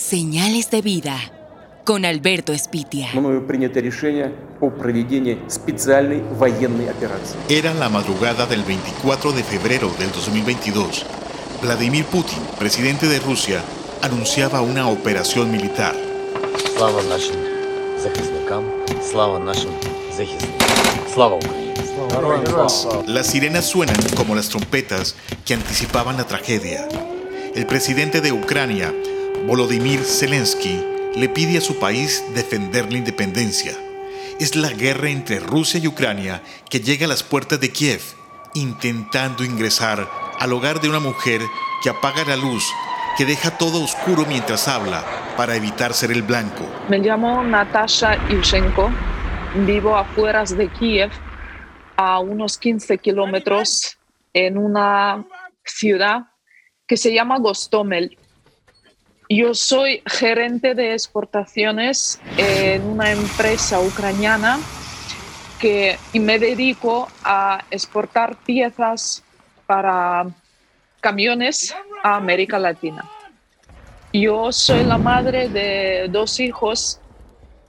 Señales de vida con Alberto Espitia. Era la madrugada del 24 de febrero del 2022. Vladimir Putin, presidente de Rusia, anunciaba una operación militar. Las sirenas suenan como las trompetas que anticipaban la tragedia. El presidente de Ucrania, Volodymyr Zelensky, le pide a su país defender la independencia. Es la guerra entre Rusia y Ucrania que llega a las puertas de Kiev, intentando ingresar al hogar de una mujer que apaga la luz, que deja todo oscuro mientras habla para evitar ser el blanco. Me llamo Natasha Yushenko, vivo afuera de Kiev, a unos 15 kilómetros, en una ciudad que se llama Gostomel. Yo soy gerente de exportaciones en una empresa ucraniana que me dedico a exportar piezas para camiones a América Latina. Yo soy la madre de dos hijos.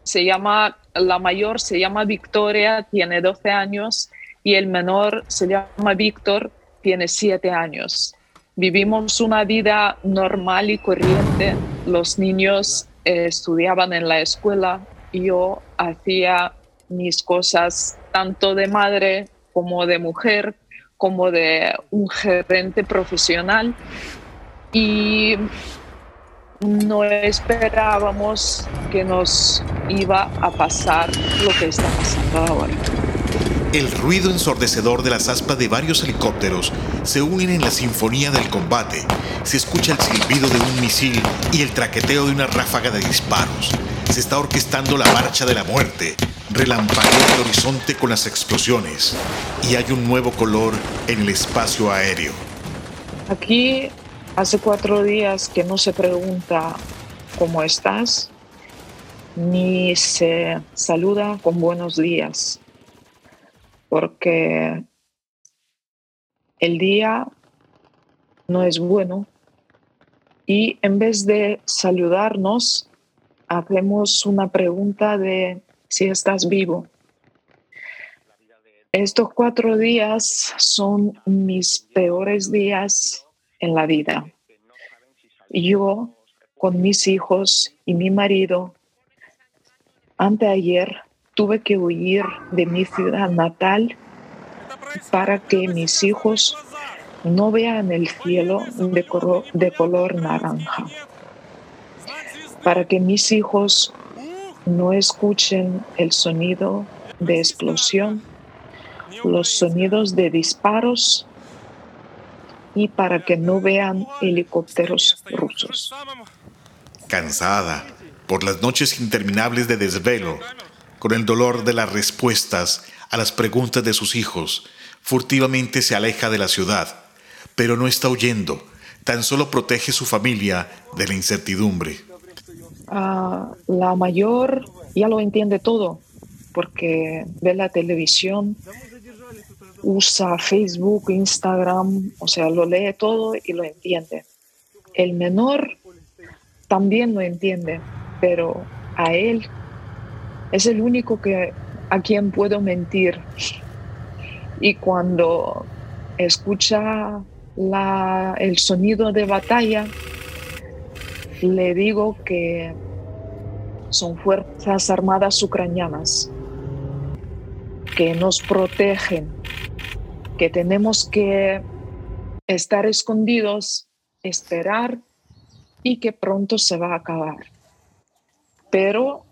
Se llama, la mayor se llama Victoria, tiene 12 años, y el menor se llama Víctor, tiene 7 años vivimos una vida normal y corriente. Los niños eh, estudiaban en la escuela yo hacía mis cosas tanto de madre como de mujer, como de un gerente profesional. Y no esperábamos que nos iba a pasar lo que está pasando ahora. El ruido ensordecedor de las aspas de varios helicópteros se unen en la sinfonía del combate. Se escucha el silbido de un misil y el traqueteo de una ráfaga de disparos. Se está orquestando la marcha de la muerte. Relampaguea el horizonte con las explosiones. Y hay un nuevo color en el espacio aéreo. Aquí hace cuatro días que no se pregunta cómo estás, ni se saluda con buenos días porque el día no es bueno y en vez de saludarnos, hacemos una pregunta de si estás vivo. Estos cuatro días son mis peores días en la vida. Yo, con mis hijos y mi marido, anteayer tuve que huir de mi ciudad natal para que mis hijos no vean el cielo de, de color naranja, para que mis hijos no escuchen el sonido de explosión, los sonidos de disparos y para que no vean helicópteros rusos. Cansada por las noches interminables de desvelo, con el dolor de las respuestas a las preguntas de sus hijos, furtivamente se aleja de la ciudad, pero no está huyendo, tan solo protege su familia de la incertidumbre. Ah, la mayor ya lo entiende todo, porque ve la televisión, usa Facebook, Instagram, o sea, lo lee todo y lo entiende. El menor también lo entiende, pero a él es el único que, a quien puedo mentir. Y cuando escucha el sonido de batalla, le digo que son fuerzas armadas ucranianas que nos protegen, que tenemos que estar escondidos, esperar y que pronto se va a acabar. Pero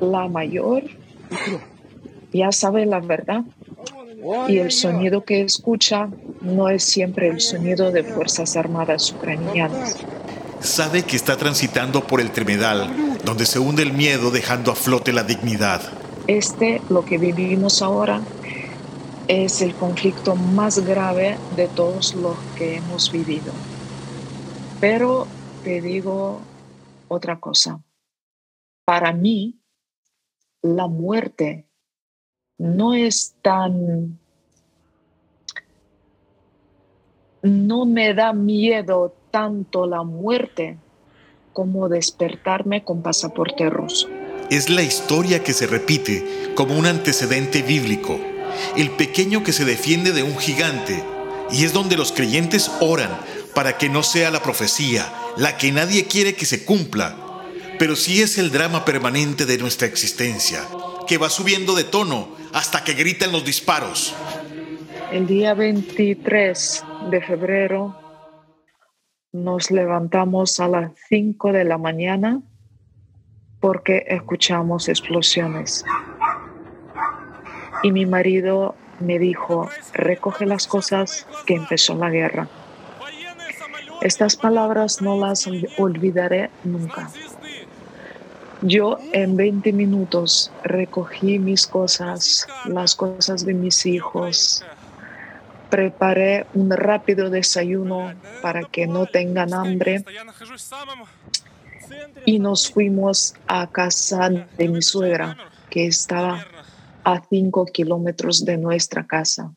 la mayor ya sabe la verdad y el sonido que escucha no es siempre el sonido de Fuerzas Armadas ucranianas. Sabe que está transitando por el Tremedal, donde se hunde el miedo dejando a flote la dignidad. Este, lo que vivimos ahora, es el conflicto más grave de todos los que hemos vivido. Pero te digo otra cosa. Para mí, la muerte no es tan... No me da miedo tanto la muerte como despertarme con pasaporte ruso. Es la historia que se repite como un antecedente bíblico, el pequeño que se defiende de un gigante, y es donde los creyentes oran para que no sea la profecía, la que nadie quiere que se cumpla, pero sí es el drama permanente de nuestra existencia, que va subiendo de tono hasta que gritan los disparos. El día 23 de febrero nos levantamos a las 5 de la mañana porque escuchamos explosiones. Y mi marido me dijo, recoge las cosas que empezó la guerra. Estas palabras no las olvidaré nunca. Yo en 20 minutos recogí mis cosas, las cosas de mis hijos, preparé un rápido desayuno para que no tengan hambre. Y nos fuimos a casa de mi suegra, que estaba a cinco kilómetros de nuestra casa,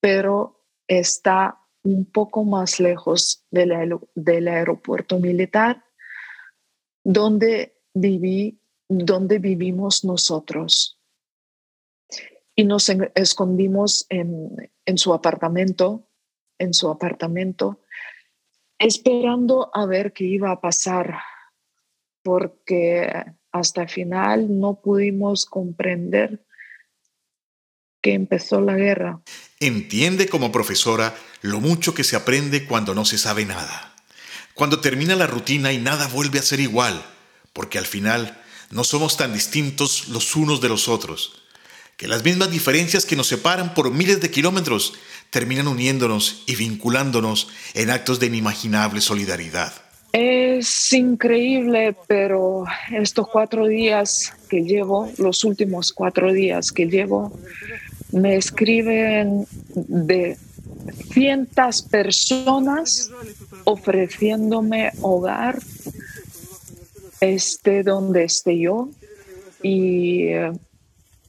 pero está un poco más lejos del, del aeropuerto militar, donde, viví, donde vivimos nosotros y nos escondimos en, en su apartamento, en su apartamento, esperando a ver qué iba a pasar, porque hasta el final no pudimos comprender que empezó la guerra. Entiende como profesora lo mucho que se aprende cuando no se sabe nada. Cuando termina la rutina y nada vuelve a ser igual, porque al final no somos tan distintos los unos de los otros que las mismas diferencias que nos separan por miles de kilómetros terminan uniéndonos y vinculándonos en actos de inimaginable solidaridad. Es increíble, pero estos cuatro días que llevo, los últimos cuatro días que llevo, me escriben de cientos personas ofreciéndome hogar, esté donde esté yo, y eh,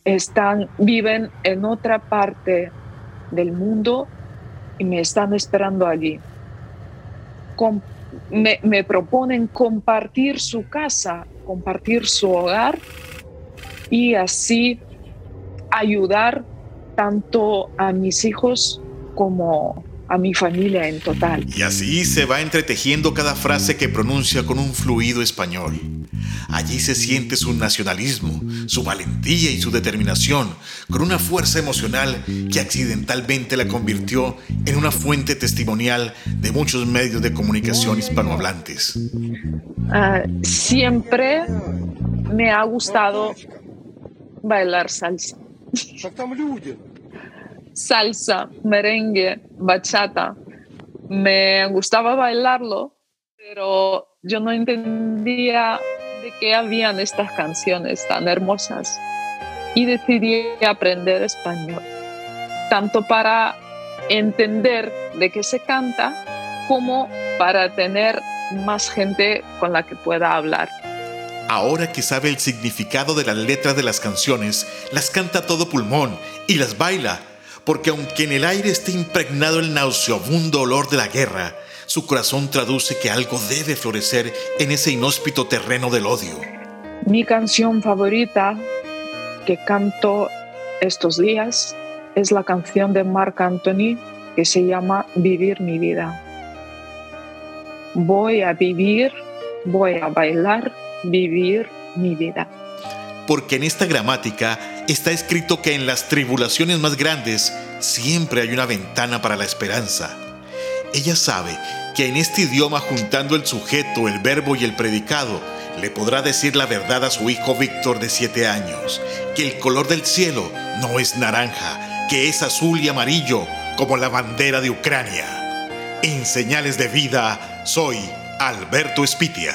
están, viven en otra parte del mundo y me están esperando allí. me, me proponen compartir su casa, compartir su hogar y así ayudar tanto a mis hijos como a mi familia en total. Y así se va entretejiendo cada frase que pronuncia con un fluido español. Allí se siente su nacionalismo, su valentía y su determinación, con una fuerza emocional que accidentalmente la convirtió en una fuente testimonial de muchos medios de comunicación hispanohablantes. Ah, siempre me ha gustado bailar salsa. Salsa, merengue, bachata. Me gustaba bailarlo, pero yo no entendía de qué habían estas canciones tan hermosas y decidí aprender español, tanto para entender de qué se canta como para tener más gente con la que pueda hablar. Ahora que sabe el significado de las letras de las canciones, las canta todo pulmón y las baila, porque aunque en el aire esté impregnado el nauseabundo olor de la guerra, su corazón traduce que algo debe florecer en ese inhóspito terreno del odio. Mi canción favorita que canto estos días es la canción de Marc Anthony que se llama Vivir mi vida. Voy a vivir, voy a bailar, vivir mi vida. Porque en esta gramática está escrito que en las tribulaciones más grandes siempre hay una ventana para la esperanza ella sabe que en este idioma juntando el sujeto, el verbo y el predicado, le podrá decir la verdad a su hijo Víctor de siete años, que el color del cielo no es naranja, que es azul y amarillo como la bandera de Ucrania. En señales de vida, soy Alberto Espitia.